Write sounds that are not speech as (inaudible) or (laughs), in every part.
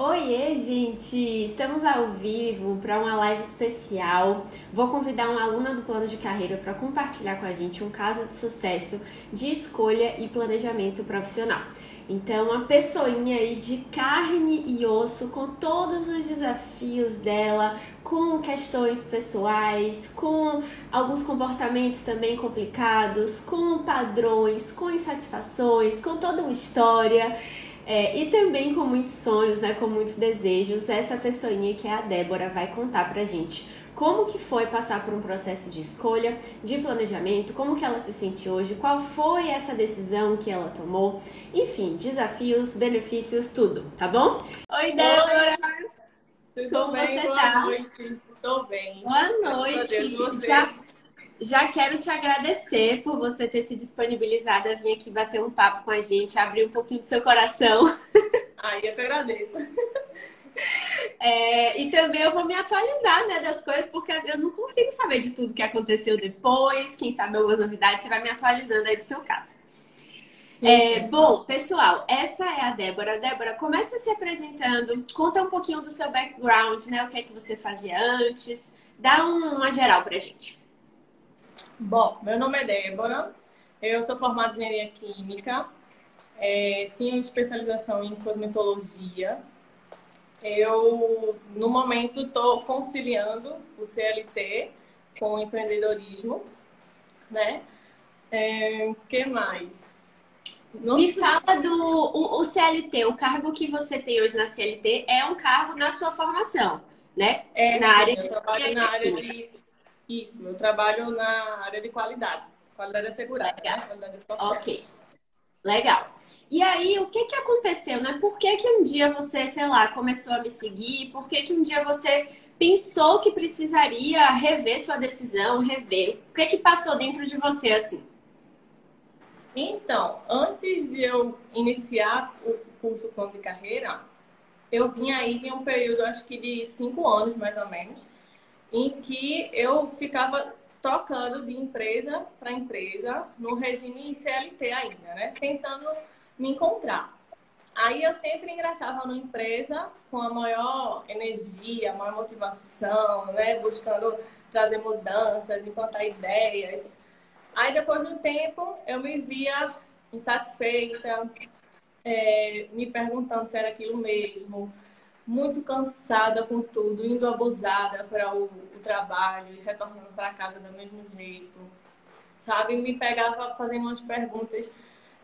Oiê, gente! Estamos ao vivo para uma live especial. Vou convidar uma aluna do plano de carreira para compartilhar com a gente um caso de sucesso de escolha e planejamento profissional. Então, uma pessoinha aí de carne e osso, com todos os desafios dela, com questões pessoais, com alguns comportamentos também complicados, com padrões, com insatisfações, com toda uma história. É, e também com muitos sonhos, né, com muitos desejos, essa pessoinha que é a Débora vai contar pra gente como que foi passar por um processo de escolha, de planejamento, como que ela se sente hoje, qual foi essa decisão que ela tomou, enfim, desafios, benefícios, tudo, tá bom? Oi, Débora! Tudo como bem? você Boa tá? noite. Tô bem. Boa noite. Já, já quero te agradecer por você ter se disponibilizado a vir aqui bater um papo com a gente, abrir um pouquinho do seu coração. (laughs) Ai, eu que agradeço. É, e também eu vou me atualizar né, das coisas, porque eu não consigo saber de tudo que aconteceu depois. Quem sabe algumas novidades, você vai me atualizando aí do seu caso. É, bom, pessoal, essa é a Débora. Débora, começa se apresentando, conta um pouquinho do seu background, né? O que é que você fazia antes, dá uma geral pra gente. Bom, meu nome é Débora, eu sou formada em engenharia química, é, tenho especialização em cosmetologia. Eu, no momento, estou conciliando o CLT com o empreendedorismo, né? É, que mais? Me fala do o, o, CLT, o cargo que você tem hoje na CLT é um cargo na sua formação, né? É, na área de eu trabalho na área de isso, eu trabalho na área de qualidade, qualidade assegurada, Legal. Né? qualidade de Ok. Legal. E aí, o que que aconteceu, né? Por que que um dia você, sei lá, começou a me seguir? Por que que um dia você pensou que precisaria rever sua decisão, rever? O que que passou dentro de você assim? Então, antes de eu iniciar o curso plano de carreira, eu vinha aí em um período, acho que de cinco anos mais ou menos, em que eu ficava trocando de empresa para empresa no regime CLT ainda, né? Tentando me encontrar. Aí eu sempre ingressava numa empresa com a maior energia, maior motivação, né? Buscando trazer mudanças, implantar ideias. Aí depois de um tempo eu me via insatisfeita, é, me perguntando se era aquilo mesmo, muito cansada com tudo, indo abusada para o, o, trabalho e retornando para casa do mesmo jeito, sabe? Me pegava fazendo umas perguntas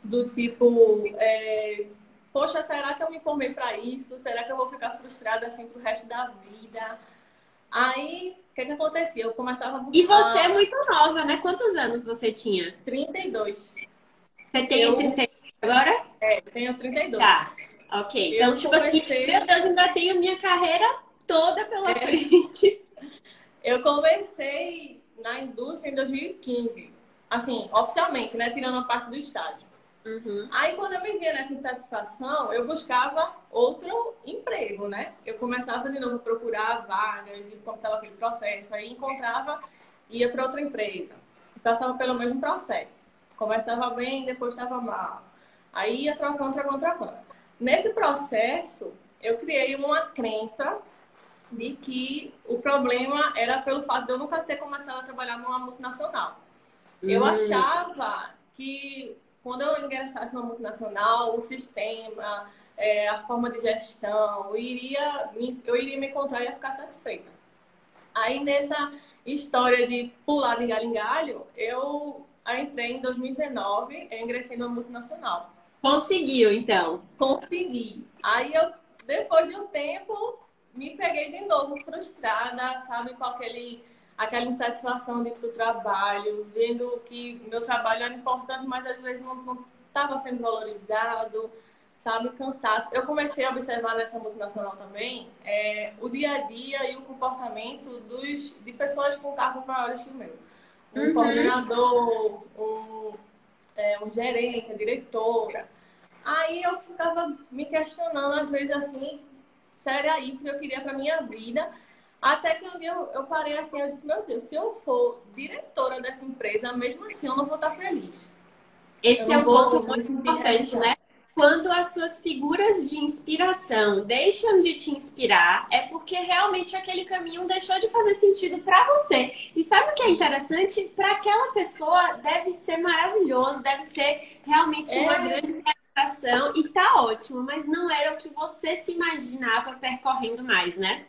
do tipo: é, Poxa, será que eu me formei para isso? Será que eu vou ficar frustrada assim pro resto da vida? Aí, o que, que acontecia? Eu começava a buscar... E você é muito nova, né? Quantos anos você tinha? 32. Você tem eu... 32 agora? É, tenho 32. Tá. Ok. Então, eu tipo comecei... assim, meu Deus, ainda tenho minha carreira toda pela é. frente. (laughs) Eu comecei na indústria em 2015. Assim, oficialmente, né? Tirando a parte do estágio. Uhum. Aí, quando eu me via nessa insatisfação, eu buscava outro emprego, né? Eu começava de novo a procurar vagas e começava aquele processo. Aí, encontrava, ia para outra empresa. Passava pelo mesmo processo. Começava bem, depois estava mal. Aí ia trocando, trocando, trocando. Nesse processo, eu criei uma crença de que o problema era pelo fato de eu nunca ter começado a trabalhar numa multinacional. Uhum. Eu hum. achava que quando eu ingressasse numa multinacional, o sistema, é, a forma de gestão, eu iria, eu iria me encontrar e ia ficar satisfeita. Aí nessa história de pular de galho em galho, eu entrei em 2019, eu ingressei numa multinacional. Conseguiu, então? Consegui. Aí eu, depois de um tempo, me peguei de novo frustrada, sabe, com aquele, aquela insatisfação dentro do trabalho, vendo que meu trabalho era importante, mas às vezes não estava sendo valorizado, sabe, cansaço. Eu comecei a observar nessa multinacional também é, o dia a dia e o comportamento dos, de pessoas com cargos maiores que o meu. Um uhum. coordenador, um, é, um gerente, a diretora. Aí eu ficava me questionando, às vezes, assim, sério, isso que eu queria para minha vida. Até que um dia eu, eu, parei assim, eu disse, meu Deus, se eu for diretora dessa empresa, mesmo assim eu não vou estar feliz. Esse é um ponto muito importante, né? quando as suas figuras de inspiração deixam de te inspirar, é porque realmente aquele caminho deixou de fazer sentido para você. E sabe o que é interessante? Para aquela pessoa deve ser maravilhoso, deve ser realmente uma é. grande e tá ótimo, mas não era o que você se imaginava percorrendo mais, né?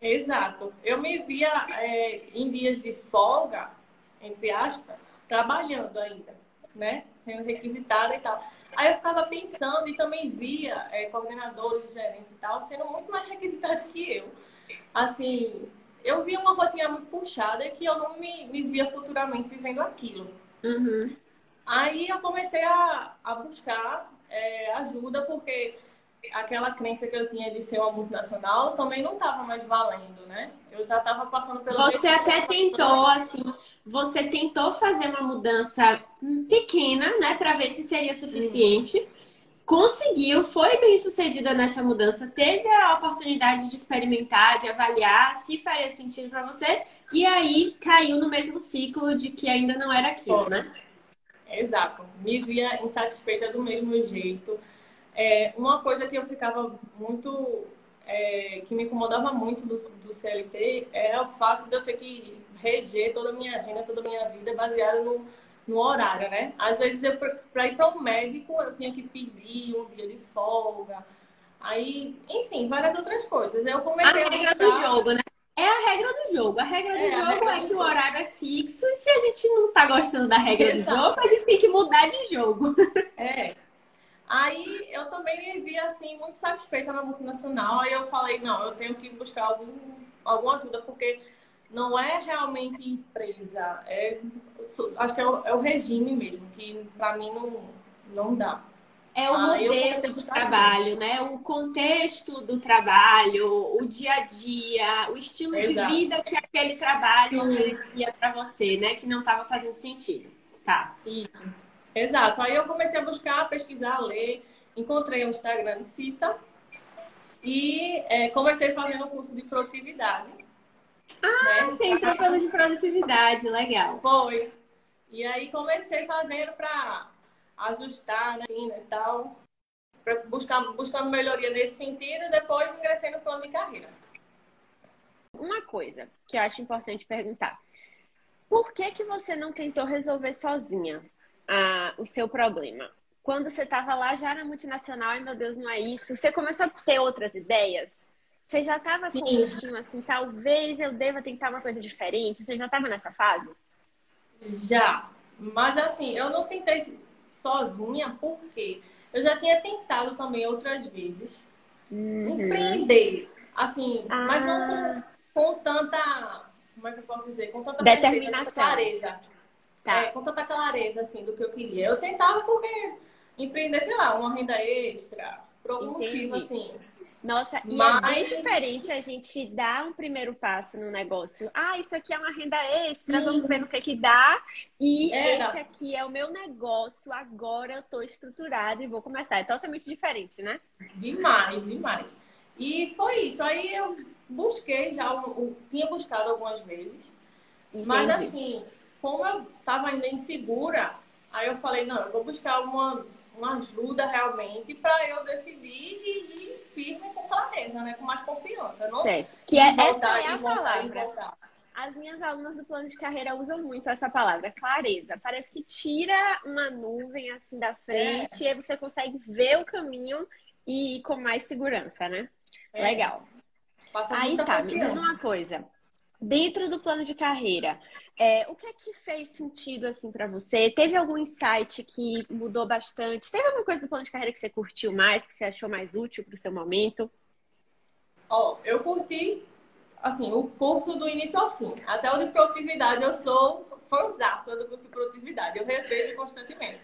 Exato. Eu me via é, em dias de folga, entre aspas, trabalhando ainda, né? Sendo requisitada e tal. Aí eu ficava pensando e também via é, coordenadores, gerentes e tal, sendo muito mais requisitados que eu. Assim, eu via uma rotina muito puxada que eu não me, me via futuramente vivendo aquilo. Uhum. Aí eu comecei a, a buscar é, ajuda, porque aquela crença que eu tinha de ser uma multinacional também não estava mais valendo, né? Eu já estava passando pelo. Você até tentou, assim, você tentou fazer uma mudança pequena, né, para ver se seria suficiente. Sim. Conseguiu, foi bem sucedida nessa mudança, teve a oportunidade de experimentar, de avaliar se faria sentido para você, e aí caiu no mesmo ciclo de que ainda não era aquilo, né? Exato. Me via insatisfeita do mesmo jeito é, uma coisa que eu ficava muito. É, que me incomodava muito do, do CLT é o fato de eu ter que reger toda a minha agenda, toda a minha vida baseada no, no horário, né? Às vezes, para ir para um médico, eu tinha que pedir um dia de folga. Aí, enfim, várias outras coisas. Eu comecei a regra a do jogo, né? É a regra do jogo. A regra do é, jogo regra é que o horário é fixo e se a gente não tá gostando da regra Exato. do jogo, a gente tem que mudar de jogo. (laughs) É. Aí eu também me vi assim muito satisfeita na multinacional. Aí eu falei, não, eu tenho que buscar algum, alguma ajuda, porque não é realmente empresa. É, acho que é o, é o regime mesmo, que para mim não, não dá. É o modelo de trabalho, né? O contexto do trabalho, o dia a dia, o estilo Exato. de vida que aquele trabalho oferecia para você, né? Que não estava fazendo sentido. Tá. Isso. Exato. Aí eu comecei a buscar, pesquisar, ler. Encontrei o Instagram de Cissa e é, comecei fazendo o curso de produtividade. Ah, né? você entrou pelo de produtividade, legal. Foi. E aí comecei fazendo para ajustar, né, assim, né, tal, para buscar buscando melhoria nesse sentido e depois ingressei no plano de carreira. Uma coisa que eu acho importante perguntar. Por que que você não tentou resolver sozinha? o seu problema? Quando você estava lá já na multinacional, e meu Deus, não é isso, você começou a ter outras ideias? Você já estava com destino assim, talvez eu deva tentar uma coisa diferente? Você já estava nessa fase? Já. Mas assim, eu não tentei sozinha, porque eu já tinha tentado também outras vezes uhum. empreender. Assim, ah. mas não com, com, tanta. Como é que eu posso dizer? Com tanta determinação. clareza tá. é, com tanta clareza assim do que eu queria. Eu tentava porque empreender, sei lá, uma renda extra, por algum Entendi. motivo assim. Nossa, e Mas... é bem diferente a gente dar um primeiro passo no negócio. Ah, isso aqui é uma renda extra, Sim. vamos ver no que que dá. E é. esse aqui é o meu negócio, agora eu tô estruturado e vou começar. É totalmente diferente, né? Demais, demais. E foi isso. Aí eu busquei já, eu tinha buscado algumas vezes. Entendi. Mas assim, como eu estava ainda insegura, aí eu falei, não, eu vou buscar uma, uma ajuda realmente para eu decidir e ir firme com clareza, né? Com mais confiança. Não certo. Que é, essa é a palavra. As minhas alunas do plano de carreira usam muito essa palavra, clareza. Parece que tira uma nuvem assim da frente é. e aí você consegue ver o caminho e ir com mais segurança, né? É. Legal. Passa aí tá, confiança. me diz uma coisa. Dentro do plano de carreira, é, o que é que fez sentido assim para você? Teve algum insight que mudou bastante? Teve alguma coisa do plano de carreira que você curtiu mais, que você achou mais útil para o seu momento? Ó, oh, eu curti assim o curso do início ao fim. Até o de produtividade eu sou fãzaça do curso de produtividade. Eu revejo constantemente.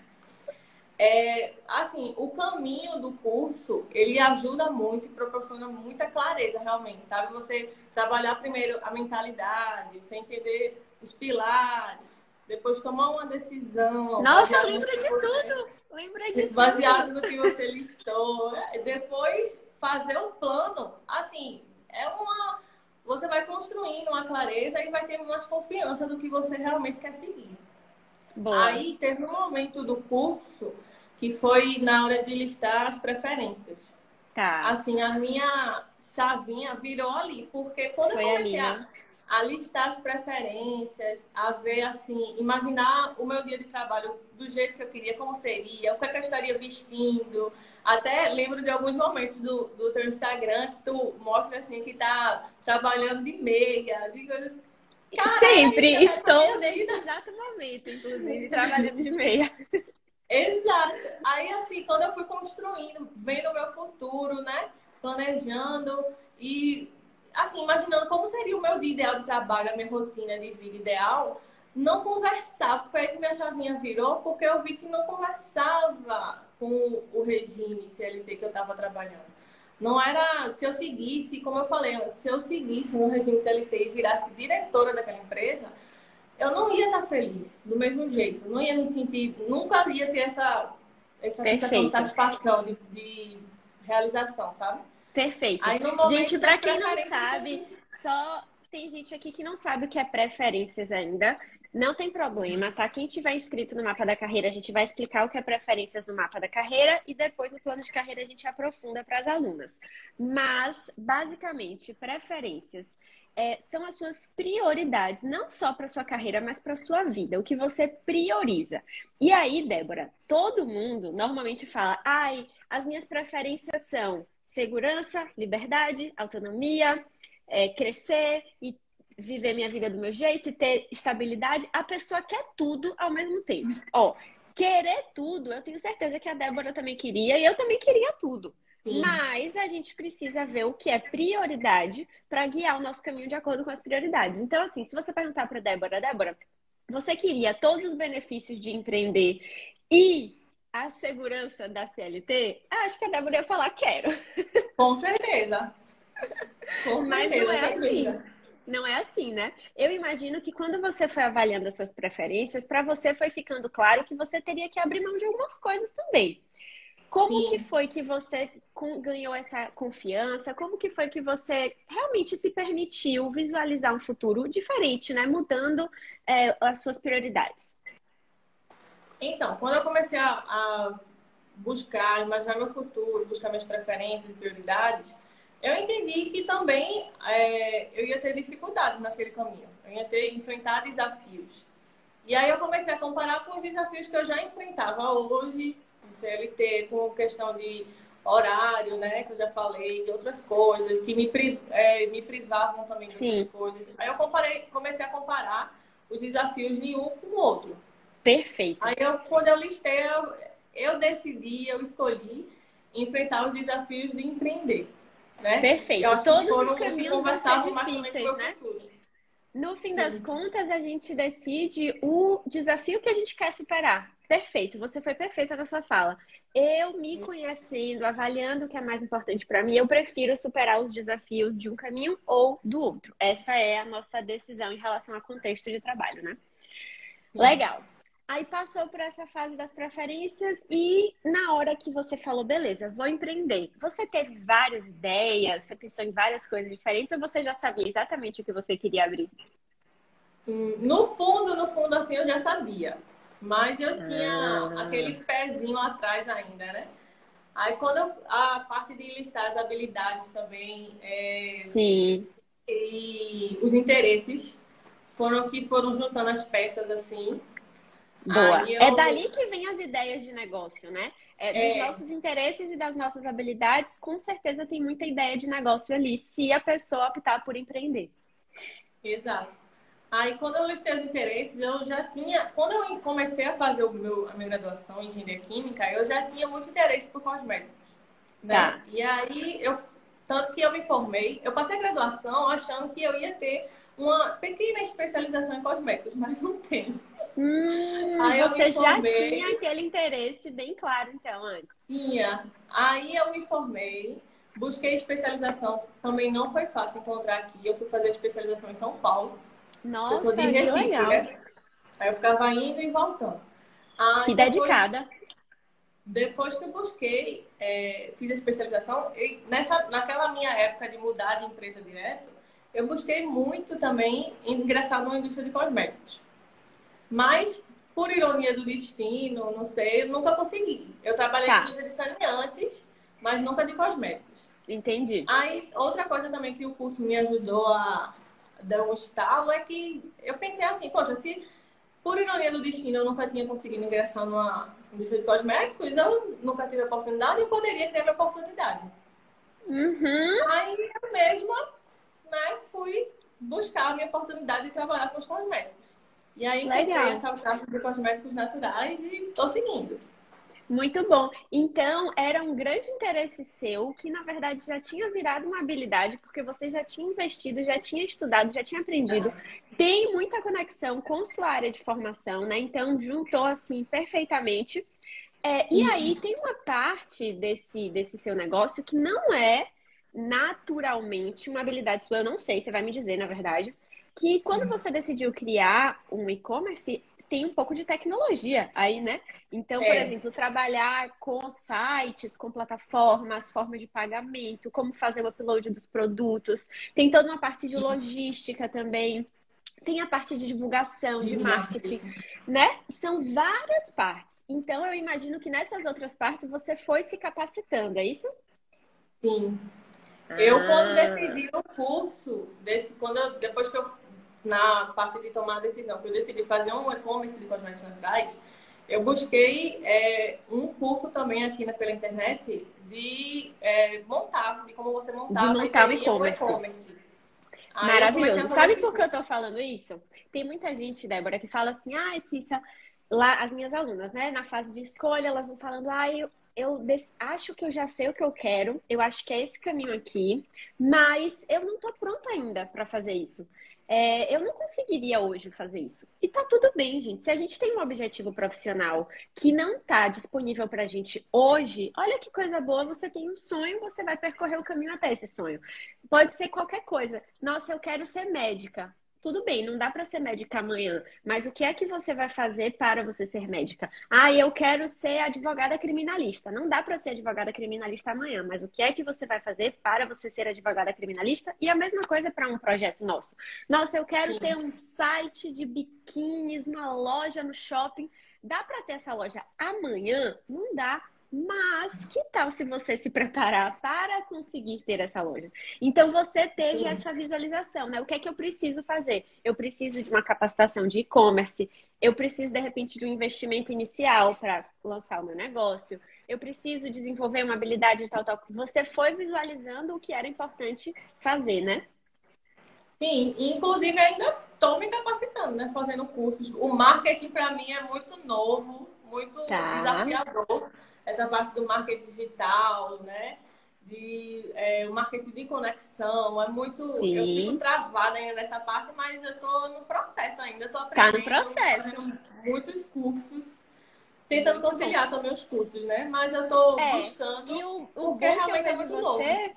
É, assim, o caminho do curso, ele ajuda muito e proporciona muita clareza, realmente, sabe? Você trabalhar primeiro a mentalidade, você entender os pilares, depois tomar uma decisão. Nossa, lembra de você, tudo! Lembra de baseado tudo. no que você listou. Depois fazer um plano, assim, é uma. Você vai construindo uma clareza e vai ter mais confiança do que você realmente quer seguir. Boa. Aí teve um momento do curso que foi na hora de listar as preferências. Tá. Assim, a minha chavinha virou ali, porque quando Foi eu comecei ali, né? a, a listar as preferências, a ver assim, imaginar o meu dia de trabalho do jeito que eu queria, como seria, o que, é que eu estaria vestindo. Até lembro de alguns momentos do, do teu Instagram que tu mostra assim que tá trabalhando de meia, de coisas. Caralho, Sempre minha nesse exato momento, inclusive, trabalhando de meia. Exato. Aí, assim, quando eu fui construindo, vendo o meu futuro, né? Planejando e, assim, imaginando como seria o meu dia ideal de trabalho, a minha rotina de vida ideal, não conversava. Foi aí que minha chavinha virou, porque eu vi que não conversava com o regime CLT que eu estava trabalhando. Não era, se eu seguisse, como eu falei se eu seguisse no regime CLT e virasse diretora daquela empresa, eu não ia estar feliz do mesmo jeito. Não ia me sentir, nunca ia ter essa, essa Perfeito. de satisfação, de, de realização, sabe? Perfeito. Aí, Gente, pra das quem não sabe, só tem gente aqui que não sabe o que é preferências ainda. Não tem problema, tá? Quem tiver inscrito no mapa da carreira, a gente vai explicar o que é preferências no mapa da carreira e depois no plano de carreira a gente aprofunda para as alunas. Mas, basicamente, preferências é, são as suas prioridades, não só para sua carreira, mas para sua vida, o que você prioriza. E aí, Débora, todo mundo normalmente fala: ai, as minhas preferências são segurança, liberdade, autonomia, é, crescer e viver minha vida do meu jeito e ter estabilidade. A pessoa quer tudo ao mesmo tempo. Ó, querer tudo, eu tenho certeza que a Débora também queria e eu também queria tudo. Sim. Mas a gente precisa ver o que é prioridade para guiar o nosso caminho de acordo com as prioridades. Então, assim, se você perguntar para Débora, Débora, você queria todos os benefícios de empreender e a segurança da CLT? Acho que a Débora ia falar quero. Com certeza. Com Mas certeza, não é assim. Não é assim, né? Eu imagino que quando você foi avaliando as suas preferências, para você foi ficando claro que você teria que abrir mão de algumas coisas também. Como Sim. que foi que você ganhou essa confiança? Como que foi que você realmente se permitiu visualizar um futuro diferente, né? Mudando é, as suas prioridades. Então, quando eu comecei a, a buscar, imaginar meu futuro, buscar minhas preferências e prioridades, eu entendi que também é, eu ia ter dificuldades naquele caminho. Eu ia ter enfrentar desafios. E aí eu comecei a comparar com os desafios que eu já enfrentava hoje, CLT, com questão de horário, né, que eu já falei, de outras coisas, que me, pri- é, me privavam também de Sim. outras coisas. Aí eu comparei, comecei a comparar os desafios de um com o outro. Perfeito. Aí eu, quando eu listei, eu, eu decidi, eu escolhi enfrentar os desafios de empreender. Né? Perfeito. Eu Todos os caminhos vão ser difíceis, né? No fim Sim. das contas, a gente decide o desafio que a gente quer superar. Perfeito, você foi perfeita na sua fala. Eu me conhecendo, avaliando o que é mais importante para mim, eu prefiro superar os desafios de um caminho ou do outro. Essa é a nossa decisão em relação ao contexto de trabalho, né? Legal. Aí passou por essa fase das preferências e na hora que você falou, beleza, vou empreender. Você teve várias ideias, você pensou em várias coisas diferentes ou você já sabia exatamente o que você queria abrir? Hum, No fundo, no fundo, assim, eu já sabia. Mas eu tinha Ah. aquele pezinho atrás ainda, né? Aí quando eu- a parte de listar as habilidades também é, Sim. e os interesses foram que foram juntando as peças assim. Boa. Aí eu- É dali que vem as ideias de negócio, né? É dos É. nossos interesses e das nossas habilidades, com certeza tem muita ideia de negócio ali, se a pessoa optar por empreender. Exato. Aí, quando eu listei os interesses, eu já tinha. Quando eu comecei a fazer o meu, a minha graduação em engenharia química, eu já tinha muito interesse por cosméticos. Né? Tá. E aí, eu, tanto que eu me formei, eu passei a graduação achando que eu ia ter uma pequena especialização em cosméticos, mas não tem. Hum, Aí eu você já tinha aquele interesse bem claro, então, antes. Tinha. Aí eu me formei, busquei especialização, também não foi fácil encontrar aqui. Eu fui fazer especialização em São Paulo. eu Nossa, sou de Recife, né? Aí eu ficava indo e voltando. Aí Que depois- dedicada. Depois que eu busquei, é, fiz a especialização, e nessa, naquela minha época de mudar de empresa direto, eu busquei muito também ingressar numa indústria de cosméticos. Mas por ironia do destino, não sei, eu nunca consegui. Eu trabalhei tá. com de saneantes, mas nunca de cosméticos. Entendi. Aí, outra coisa também que o curso me ajudou a dar um estalo é que eu pensei assim, poxa, se por ironia do destino eu nunca tinha conseguido ingressar numa indústria de cosméticos, eu nunca tive a oportunidade, eu poderia ter a oportunidade. Uhum. Aí eu mesma, né, fui buscar a minha oportunidade de trabalhar com os cosméticos. E aí encontrei essa parte de cosméticos naturais e estou seguindo. Muito bom. Então, era um grande interesse seu, que na verdade já tinha virado uma habilidade, porque você já tinha investido, já tinha estudado, já tinha aprendido. Tem muita conexão com sua área de formação, né? Então, juntou assim perfeitamente. É, e aí, tem uma parte desse, desse seu negócio que não é naturalmente uma habilidade sua, eu não sei, você vai me dizer, na verdade, que quando uhum. você decidiu criar um e-commerce, tem um pouco de tecnologia aí, né? Então, é. por exemplo, trabalhar com sites, com plataformas, forma de pagamento, como fazer o upload dos produtos. Tem toda uma parte de logística também. Tem a parte de divulgação, de marketing, né? São várias partes. Então, eu imagino que nessas outras partes você foi se capacitando, é isso? Sim. Eu, quando ah. decidi o curso, desse, quando eu, depois que eu na parte de tomar a decisão, que eu decidi fazer um e-commerce de cosméticos naturais, eu busquei é, um curso também aqui na, pela internet de é, montar, de como você montar de montar o e-commerce. Maravilhoso. Sabe por que eu tô falando isso? Tem muita gente, Débora, que fala assim, ah, Cissa, lá as minhas alunas, né, na fase de escolha, elas vão falando, ah, eu, eu acho que eu já sei o que eu quero, eu acho que é esse caminho aqui, mas eu não tô pronta ainda para fazer isso. É, eu não conseguiria hoje fazer isso. E tá tudo bem, gente. Se a gente tem um objetivo profissional que não tá disponível pra gente hoje, olha que coisa boa, você tem um sonho, você vai percorrer o caminho até esse sonho. Pode ser qualquer coisa. Nossa, eu quero ser médica tudo bem, não dá para ser médica amanhã, mas o que é que você vai fazer para você ser médica? Ah, eu quero ser advogada criminalista. Não dá para ser advogada criminalista amanhã, mas o que é que você vai fazer para você ser advogada criminalista? E a mesma coisa para um projeto nosso. Nossa, eu quero ter um site de biquínis, uma loja no shopping. Dá para ter essa loja amanhã? Não dá. Mas que tal se você se preparar para conseguir ter essa loja? Então você teve Sim. essa visualização, né? O que é que eu preciso fazer? Eu preciso de uma capacitação de e-commerce, eu preciso de repente de um investimento inicial para lançar o meu negócio, eu preciso desenvolver uma habilidade de tal tal. Você foi visualizando o que era importante fazer, né? Sim, inclusive ainda estou me capacitando, né? Fazendo cursos. O marketing para mim é muito novo, muito tá. desafiador essa parte do marketing digital, né? De é, o marketing de conexão, é muito. Sim. Eu fico travada ainda nessa parte, mas eu estou no processo ainda, estou aprendendo. Tá no processo. muitos cursos, tentando conciliar também os cursos, né? Mas eu estou é, buscando. E o, o que realmente é muito você...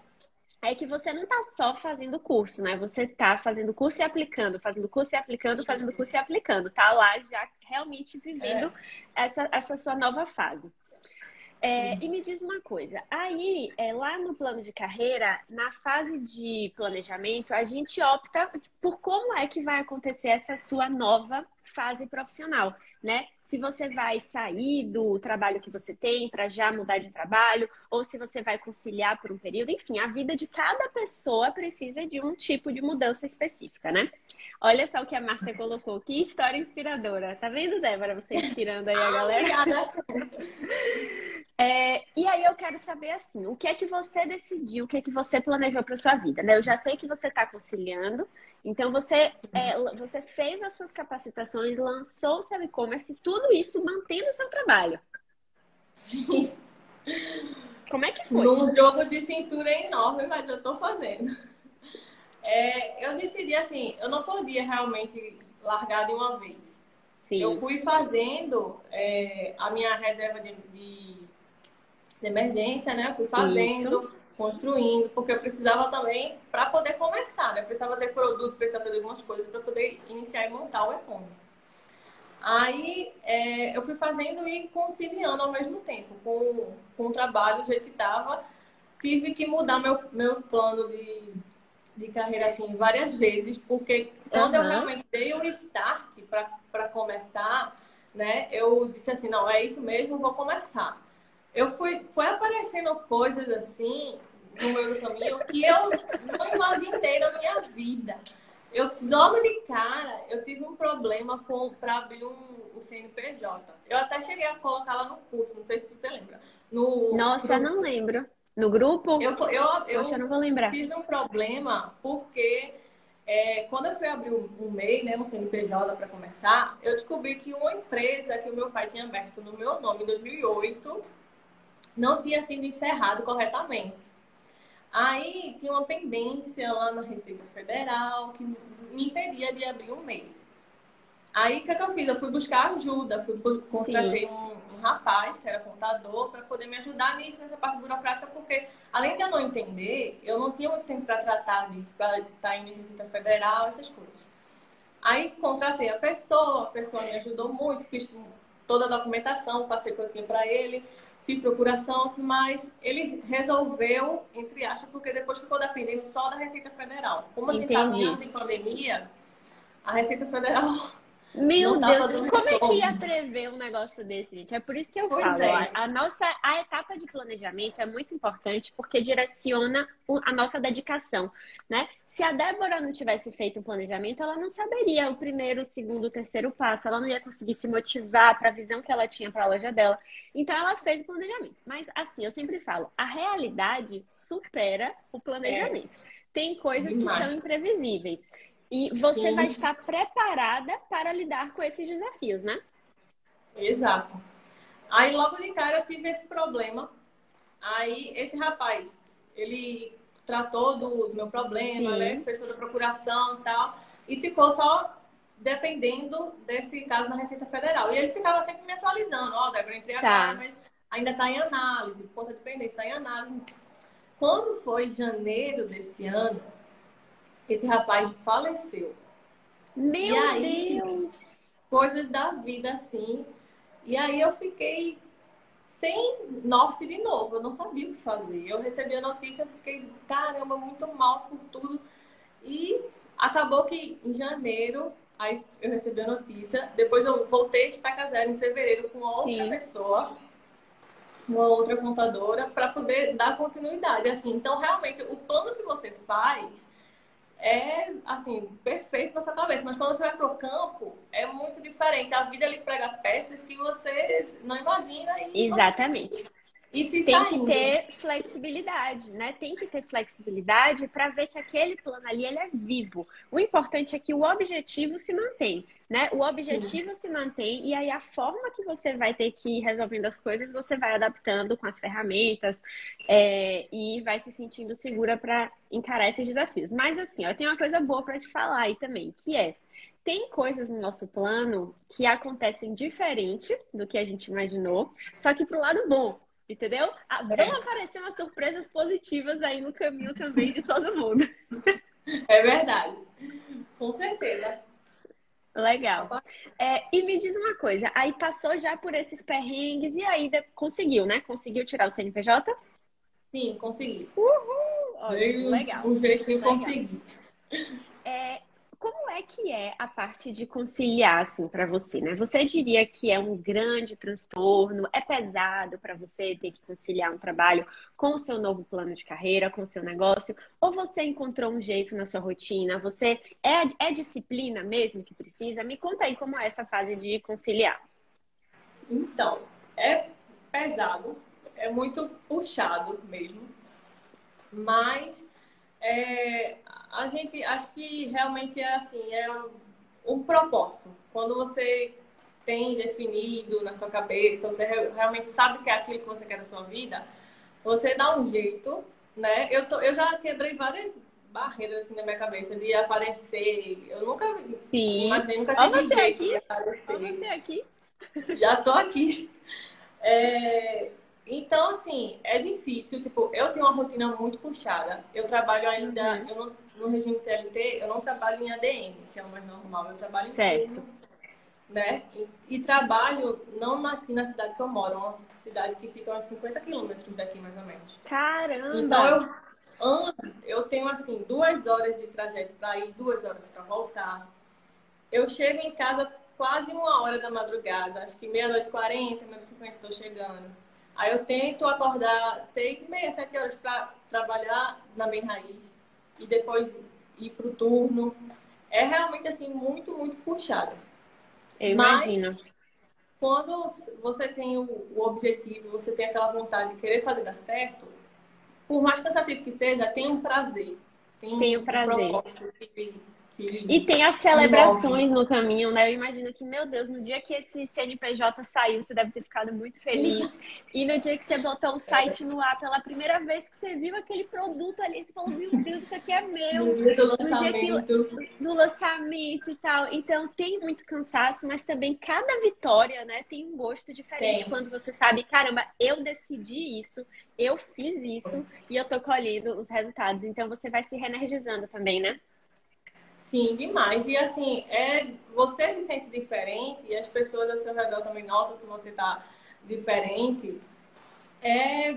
é que você não está só fazendo curso, né? Você está fazendo curso e aplicando, fazendo curso e aplicando, fazendo curso e aplicando. Tá lá já realmente vivendo é. essa, essa sua nova fase. É, e me diz uma coisa, aí é, lá no plano de carreira, na fase de planejamento, a gente opta por como é que vai acontecer essa sua nova fase profissional, né? Se você vai sair do trabalho que você tem para já mudar de trabalho, ou se você vai conciliar por um período, enfim, a vida de cada pessoa precisa de um tipo de mudança específica, né? Olha só o que a Márcia colocou, que história inspiradora. Tá vendo, Débora, você inspirando aí a galera? (laughs) É, e aí eu quero saber assim, o que é que você decidiu, o que é que você planejou para sua vida, né? Eu já sei que você está conciliando, então você é, você fez as suas capacitações, lançou o seu e-commerce, tudo isso mantendo o seu trabalho. Sim. Como é que foi? Num jogo de cintura enorme, mas eu estou fazendo. É, eu decidi assim, eu não podia realmente largar de uma vez. Sim. Eu fui fazendo é, a minha reserva de, de de emergência, né? Eu fui fazendo, Isso. construindo, porque eu precisava também, para poder começar, né? Eu precisava ter produto, precisava ter algumas coisas para poder iniciar e montar o e-commerce. Aí é, eu fui fazendo e conciliando ao mesmo tempo com, com o trabalho, do jeito que estava. Tive que mudar meu, meu plano de, de carreira assim várias vezes, porque quando uhum. eu realmente dei o start para começar, né? Eu disse assim, não, é isso mesmo, vou começar. Eu fui, foi aparecendo coisas assim no meu caminho que eu não imaginei na minha vida. Eu, logo de cara, eu tive um problema para abrir um, o CNPJ. Eu até cheguei a colocar lá no curso, não sei se você lembra. No, Nossa, no, não lembro. No grupo? Eu, eu, eu, Poxa, eu não vou lembrar. tive um problema porque é, quando eu fui abrir um, um MEI, né, um CNPJ para começar, eu descobri que uma empresa que o meu pai tinha aberto no meu nome em 2008 não tinha sido encerrado corretamente. Aí tinha uma pendência lá na Receita Federal que me impedia de abrir um MEI. Aí o que, é que eu fiz? Eu fui buscar ajuda, fui contratei um, um, rapaz que era contador para poder me ajudar nisso, nessa parte burocrática, porque além de eu não entender, eu não tinha muito tempo para tratar disso, para estar tá indo em Receita Federal, essas coisas. Aí contratei a pessoa, a pessoa me ajudou muito, fiz toda a documentação, passei o que eu tinha para ele fiz procuração, mas ele resolveu, entre aspas, porque depois ficou dependendo só da Receita Federal. Como a gente estava em pandemia, a Receita Federal. (laughs) Meu Deus, como é que ia prever um negócio desse, gente? É por isso que eu pois falo. É. A, nossa a etapa de planejamento é muito importante porque direciona a nossa dedicação, né? Se a Débora não tivesse feito um planejamento, ela não saberia o primeiro, o segundo, o terceiro passo. Ela não ia conseguir se motivar para a visão que ela tinha para a loja dela. Então, ela fez o planejamento. Mas, assim, eu sempre falo, a realidade supera o planejamento. É. Tem coisas que são imprevisíveis. E você Sim. vai estar preparada para lidar com esses desafios, né? Exato. Aí, logo de cara, eu tive esse problema. Aí, esse rapaz, ele tratou do, do meu problema, Sim. né? Fez toda a procuração e tal. E ficou só dependendo desse caso na Receita Federal. E ele ficava sempre me atualizando. Ó, oh, Débora, entrei tá. agora, mas ainda está em análise. Conta de dependência está em análise. Quando foi janeiro desse ano, esse rapaz faleceu. Meu aí, Deus! Coisas da vida, assim. E aí eu fiquei sem norte de novo. Eu não sabia o que fazer. Eu recebi a notícia, fiquei, caramba, muito mal por tudo. E acabou que em janeiro, aí eu recebi a notícia. Depois eu voltei a estaca zero em fevereiro com outra Sim. pessoa, uma outra contadora, para poder dar continuidade. Assim, então, realmente, o plano que você faz é, assim, perfeito na sua cabeça. Mas quando você vai pro campo, é muito diferente. A vida lhe prega peças que você não imagina. Exatamente. E se tem saindo. que ter flexibilidade, né? Tem que ter flexibilidade para ver que aquele plano ali ele é vivo. O importante é que o objetivo se mantém, né? O objetivo Sim. se mantém e aí a forma que você vai ter que ir resolvendo as coisas você vai adaptando com as ferramentas é, e vai se sentindo segura para encarar esses desafios. Mas assim, eu tenho uma coisa boa para te falar aí também, que é tem coisas no nosso plano que acontecem diferente do que a gente imaginou, só que pro lado bom. Entendeu? Ah, vão é. aparecer umas surpresas positivas aí no caminho também de todo mundo. (laughs) É verdade. Com certeza. Legal. É, e me diz uma coisa, aí passou já por esses perrengues e aí conseguiu, né? Conseguiu tirar o CNPJ? Sim, consegui. Uhul! Ótimo, legal. Um jeitinho consegui. É, que é a parte de conciliar assim para você, né? Você diria que é um grande transtorno, é pesado para você ter que conciliar um trabalho com o seu novo plano de carreira, com o seu negócio, ou você encontrou um jeito na sua rotina? Você é, é disciplina mesmo que precisa? Me conta aí como é essa fase de conciliar. Então, é pesado, é muito puxado mesmo, mas é, a gente acho que realmente é assim, é um, um propósito. Quando você tem definido na sua cabeça, você realmente sabe que é aquilo que você quer na sua vida, você dá um jeito, né? Eu, tô, eu já quebrei várias barreiras assim na minha cabeça de aparecer. Eu nunca Sim. imaginei, nunca tive jeito aqui. de aparecer. Olha você aqui. Já tô aqui. É, então, assim, é difícil. Tipo, eu tenho uma rotina muito puxada. Eu trabalho ainda, uhum. eu não, no regime CLT, eu não trabalho em ADM, que é o mais normal. Eu trabalho certo. em turno, né? E, e, trabalho não aqui na cidade que eu moro, uma cidade que fica a uns 50 quilômetros daqui, mais ou menos. Caramba! Então, eu ando, eu tenho, assim, duas horas de trajeto para ir, duas horas para voltar. Eu chego em casa quase uma hora da madrugada, acho que meia-noite e quarenta, meia-noite e cinquenta estou chegando. Aí eu tento acordar seis e meia, sete horas para trabalhar na Bem Raiz e depois ir pro turno. É realmente assim muito, muito puxado. Eu imagino. Mas, quando você tem o, objetivo, você tem aquela vontade de querer fazer dar certo, por mais cansativo que seja, tem um prazer. Tem, tem um, um prazer. E tem as celebrações no caminho, né? Eu imagino que, meu Deus, no dia que esse CNPJ saiu, você deve ter ficado muito feliz. E no dia que você botou o site no ar pela primeira vez que você viu aquele produto ali, você falou, meu Deus, isso aqui é meu. No dia do lançamento. Que, do lançamento e tal. Então, tem muito cansaço, mas também cada vitória, né, tem um gosto diferente. Tem. Quando você sabe, caramba, eu decidi isso, eu fiz isso e eu tô colhendo os resultados. Então, você vai se reenergizando também, né? Sim, demais. E assim, é, você se sente diferente e as pessoas ao seu redor também notam que você está diferente. É,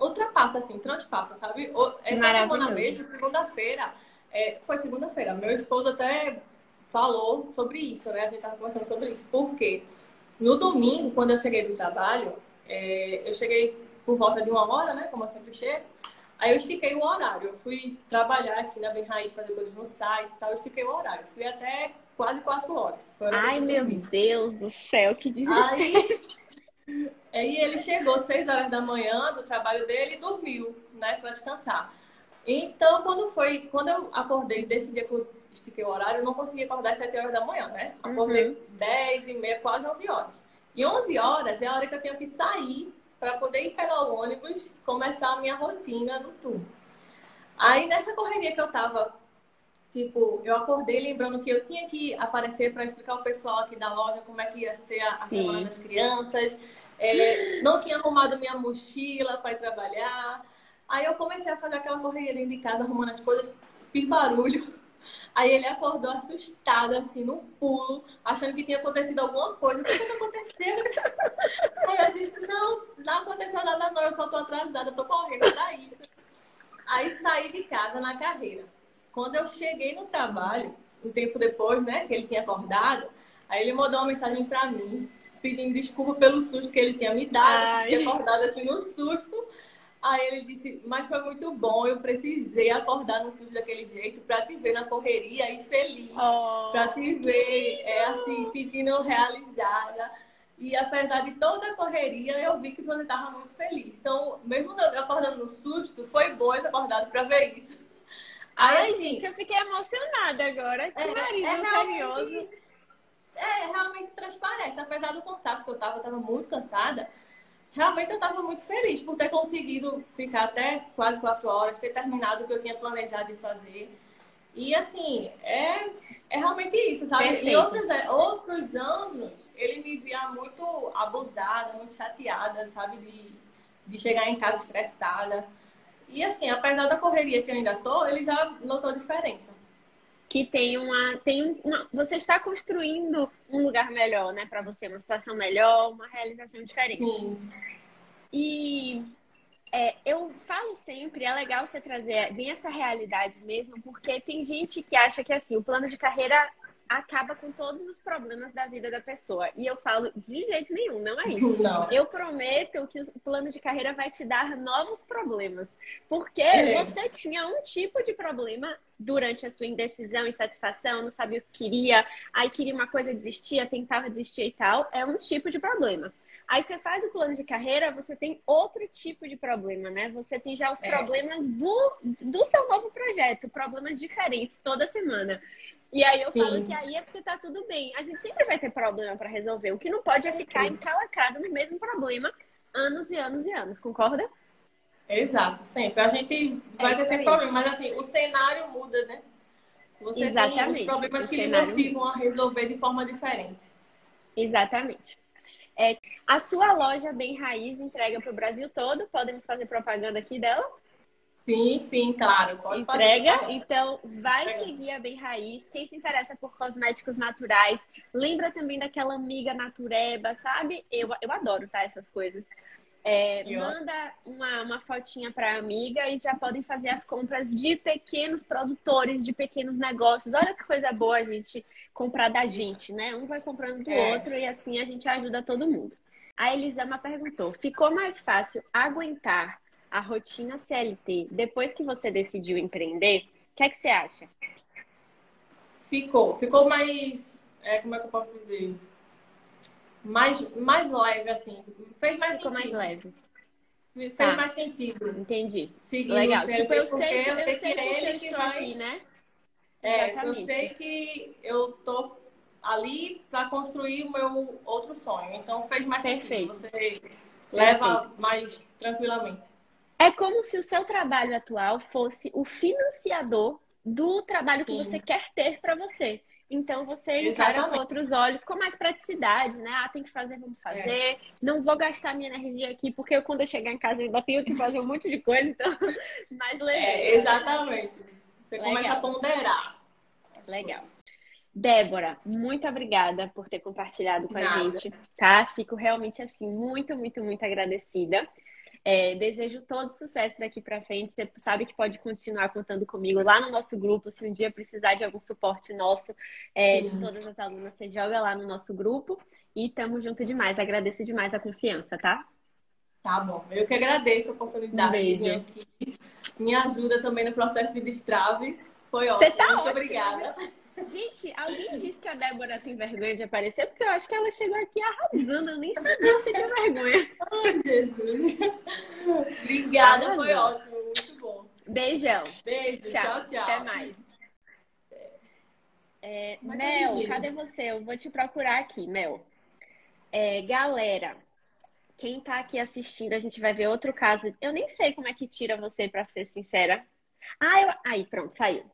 ultrapassa, assim, transpassa, sabe? Essa semana mesmo, segunda-feira, é, foi segunda-feira, meu esposo até falou sobre isso, né? A gente tava conversando sobre isso. Por quê? No domingo, quando eu cheguei do trabalho, é, eu cheguei por volta de uma hora, né? Como eu sempre chego. Aí eu estiquei o horário. Eu fui trabalhar aqui na Bem Raiz, fazer coisas no site e tal. Eu estiquei o horário. Fui até quase quatro horas. Ai, meu Deus do céu, que desespero. Aí, (laughs) aí ele chegou seis horas da manhã do trabalho dele e dormiu, né, para descansar. Então, quando foi, quando eu acordei desse dia que eu estiquei o horário, eu não consegui acordar às sete horas da manhã, né? Acordei uhum. dez e meia, quase onze horas. E onze horas é a hora que eu tenho que sair para poder ir pegar o ônibus e começar a minha rotina no turno. Aí nessa correria que eu tava, tipo, eu acordei lembrando que eu tinha que aparecer para explicar ao pessoal aqui da loja como é que ia ser a, a semana das crianças. É, não tinha arrumado minha mochila para ir trabalhar. Aí eu comecei a fazer aquela correria dentro de casa, arrumando as coisas, fiz barulho. Aí ele acordou assustado, assim, num pulo, achando que tinha acontecido alguma coisa. O que está acontecendo? (laughs) Aí eu disse, não, não aconteceu nada não, eu só tô atrasada, eu tô correndo pra isso. Aí saí de casa na carreira. Quando eu cheguei no trabalho, um tempo depois, né, que ele tinha acordado, aí ele mandou uma mensagem pra mim, pedindo desculpa pelo susto que ele tinha me dado, tinha acordado assim no susto. Aí ele disse, mas foi muito bom, eu precisei acordar no susto daquele jeito para te ver na correria e feliz, oh. para te ver é, assim, sentindo realizada. E apesar de toda a correria, eu vi que você estava muito feliz. Então, mesmo acordando no susto, foi bom esse acordado para ver isso. Aí, Ai, assim, gente, eu fiquei emocionada agora. Que é, marido é carinhoso. É, realmente transparece. Apesar do cansaço que eu tava, eu tava muito cansada realmente eu estava muito feliz por ter conseguido ficar até quase quatro horas, ter terminado o que eu tinha planejado de fazer. E assim, é, é realmente isso, sabe? Perfeito. Em outros, é, outros anos, ele me via muito abusada, muito chateada, sabe? De, de chegar em casa estressada. E assim, apesar da correria que eu ainda tô, ele já notou diferença que tem uma, tem uma, você está construindo um lugar melhor, né, para você, uma situação melhor, uma realização diferente. Sim. E é, eu falo sempre, é legal você trazer bem essa realidade mesmo, porque tem gente que acha que assim, o plano de carreira acaba com todos os problemas da vida da pessoa. E eu falo, de jeito nenhum, não é isso. Não. Eu prometo que o plano de carreira vai te dar novos problemas. Porque é. você tinha um tipo de problema durante a sua indecisão, insatisfação, não sabia o que queria, aí queria uma coisa, desistia, tentava desistir e tal. É um tipo de problema. Aí você faz o plano de carreira, você tem outro tipo de problema, né? Você tem já os é. problemas do, do seu novo projeto, problemas diferentes toda semana. E aí eu Sim. falo que aí é porque tá tudo bem. A gente sempre vai ter problema para resolver. O que não pode é ficar encalacrado no mesmo problema anos e anos e anos, concorda? Exato, sempre. A gente vai é ter sempre problema, mas assim, o cenário muda, né? Você Exatamente. tem os problemas o que cenário... lhe motivam a resolver de forma diferente. Exatamente. É, a sua loja Bem Raiz entrega para o Brasil todo. Podemos fazer propaganda aqui dela? Sim, sim, claro. Pode Entrega. Fazer. Então, vai Entrega. seguir a Bem Raiz. Quem se interessa por cosméticos naturais, lembra também daquela amiga natureba, sabe? Eu, eu adoro, tá? Essas coisas. É, manda uma, uma fotinha para a amiga e já podem fazer as compras de pequenos produtores, de pequenos negócios. Olha que coisa boa a gente comprar da gente, né? Um vai comprando do é. outro e assim a gente ajuda todo mundo. A Elisama perguntou: ficou mais fácil aguentar a rotina CLT depois que você decidiu empreender? O que é que você acha? Ficou. Ficou mais. É, como é que eu posso dizer? Mais, mais leve, assim. Fez mais Ficou sentido. mais leve. Fez tá. mais sentido. Entendi. Seguindo Legal. Tipo, eu sei, eu, sei, que, é ele que vai... aqui, né? É, Exatamente. eu sei que eu tô ali para construir o meu outro sonho. Então fez mais Perfeito. sentido. Você leva Perfeito. mais tranquilamente. É como se o seu trabalho atual fosse o financiador do trabalho que Sim. você quer ter para você. Então você encara com outros olhos, com mais praticidade, né? Ah, tem que fazer, vamos é. fazer. É. Não vou gastar minha energia aqui, porque eu, quando eu chegar em casa eu ainda tenho que fazer um monte de coisa, então (laughs) mais legal. É, exatamente. Você legal. começa a ponderar. Legal. Coisas. Débora, muito obrigada por ter compartilhado com Nada. a gente, tá? Fico realmente assim muito, muito, muito agradecida. É, desejo todo sucesso daqui para frente. Você sabe que pode continuar contando comigo lá no nosso grupo. Se um dia precisar de algum suporte nosso, é, de todas as alunas, você joga lá no nosso grupo. E tamo junto demais. Agradeço demais a confiança, tá? Tá bom. Eu que agradeço a oportunidade um de vir aqui. Me ajuda também no processo de destrave. Foi ótimo. Você tá Muito ótimo. obrigada. Gente, alguém disse que a Débora tem vergonha de aparecer, porque eu acho que ela chegou aqui arrasando. Eu nem sabia você tinha vergonha. Ai, Jesus. Obrigada, Arrasou. foi ótimo. Muito bom. Beijão. Beijo. Tchau, tchau. tchau. Até mais. É, Mel, cadê você? Eu vou te procurar aqui, Mel. É, galera, quem tá aqui assistindo, a gente vai ver outro caso. Eu nem sei como é que tira você, para ser sincera. Ah, eu... aí, pronto, saiu.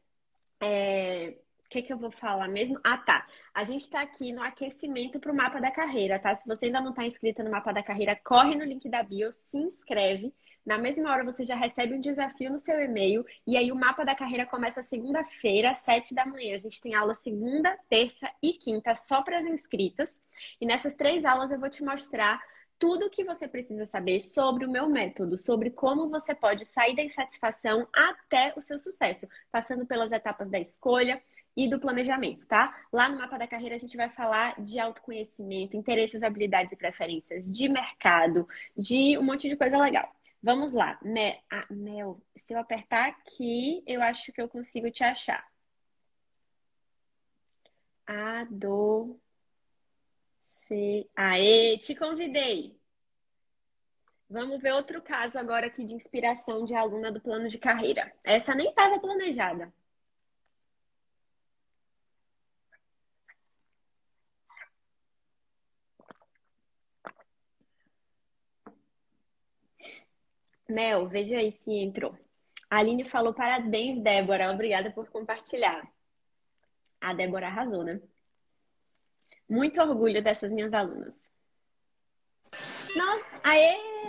É, o que, que eu vou falar mesmo? Ah, tá. A gente está aqui no aquecimento para o mapa da carreira, tá? Se você ainda não está inscrito no mapa da carreira, corre no link da bio, se inscreve. Na mesma hora você já recebe um desafio no seu e-mail. E aí o mapa da carreira começa segunda-feira, às sete da manhã. A gente tem aula segunda, terça e quinta só para as inscritas. E nessas três aulas eu vou te mostrar tudo o que você precisa saber sobre o meu método, sobre como você pode sair da insatisfação até o seu sucesso, passando pelas etapas da escolha, e do planejamento, tá? Lá no mapa da carreira a gente vai falar de autoconhecimento, interesses, habilidades e preferências, de mercado, de um monte de coisa legal. Vamos lá, né? Ah, Mel, se eu apertar aqui, eu acho que eu consigo te achar. A do C. Aê, te convidei. Vamos ver outro caso agora aqui de inspiração de aluna do plano de carreira. Essa nem estava planejada. Mel, veja aí se entrou. A Aline falou parabéns, Débora. Obrigada por compartilhar. A Débora arrasou, né? Muito orgulho dessas minhas alunas. Nossa, aê!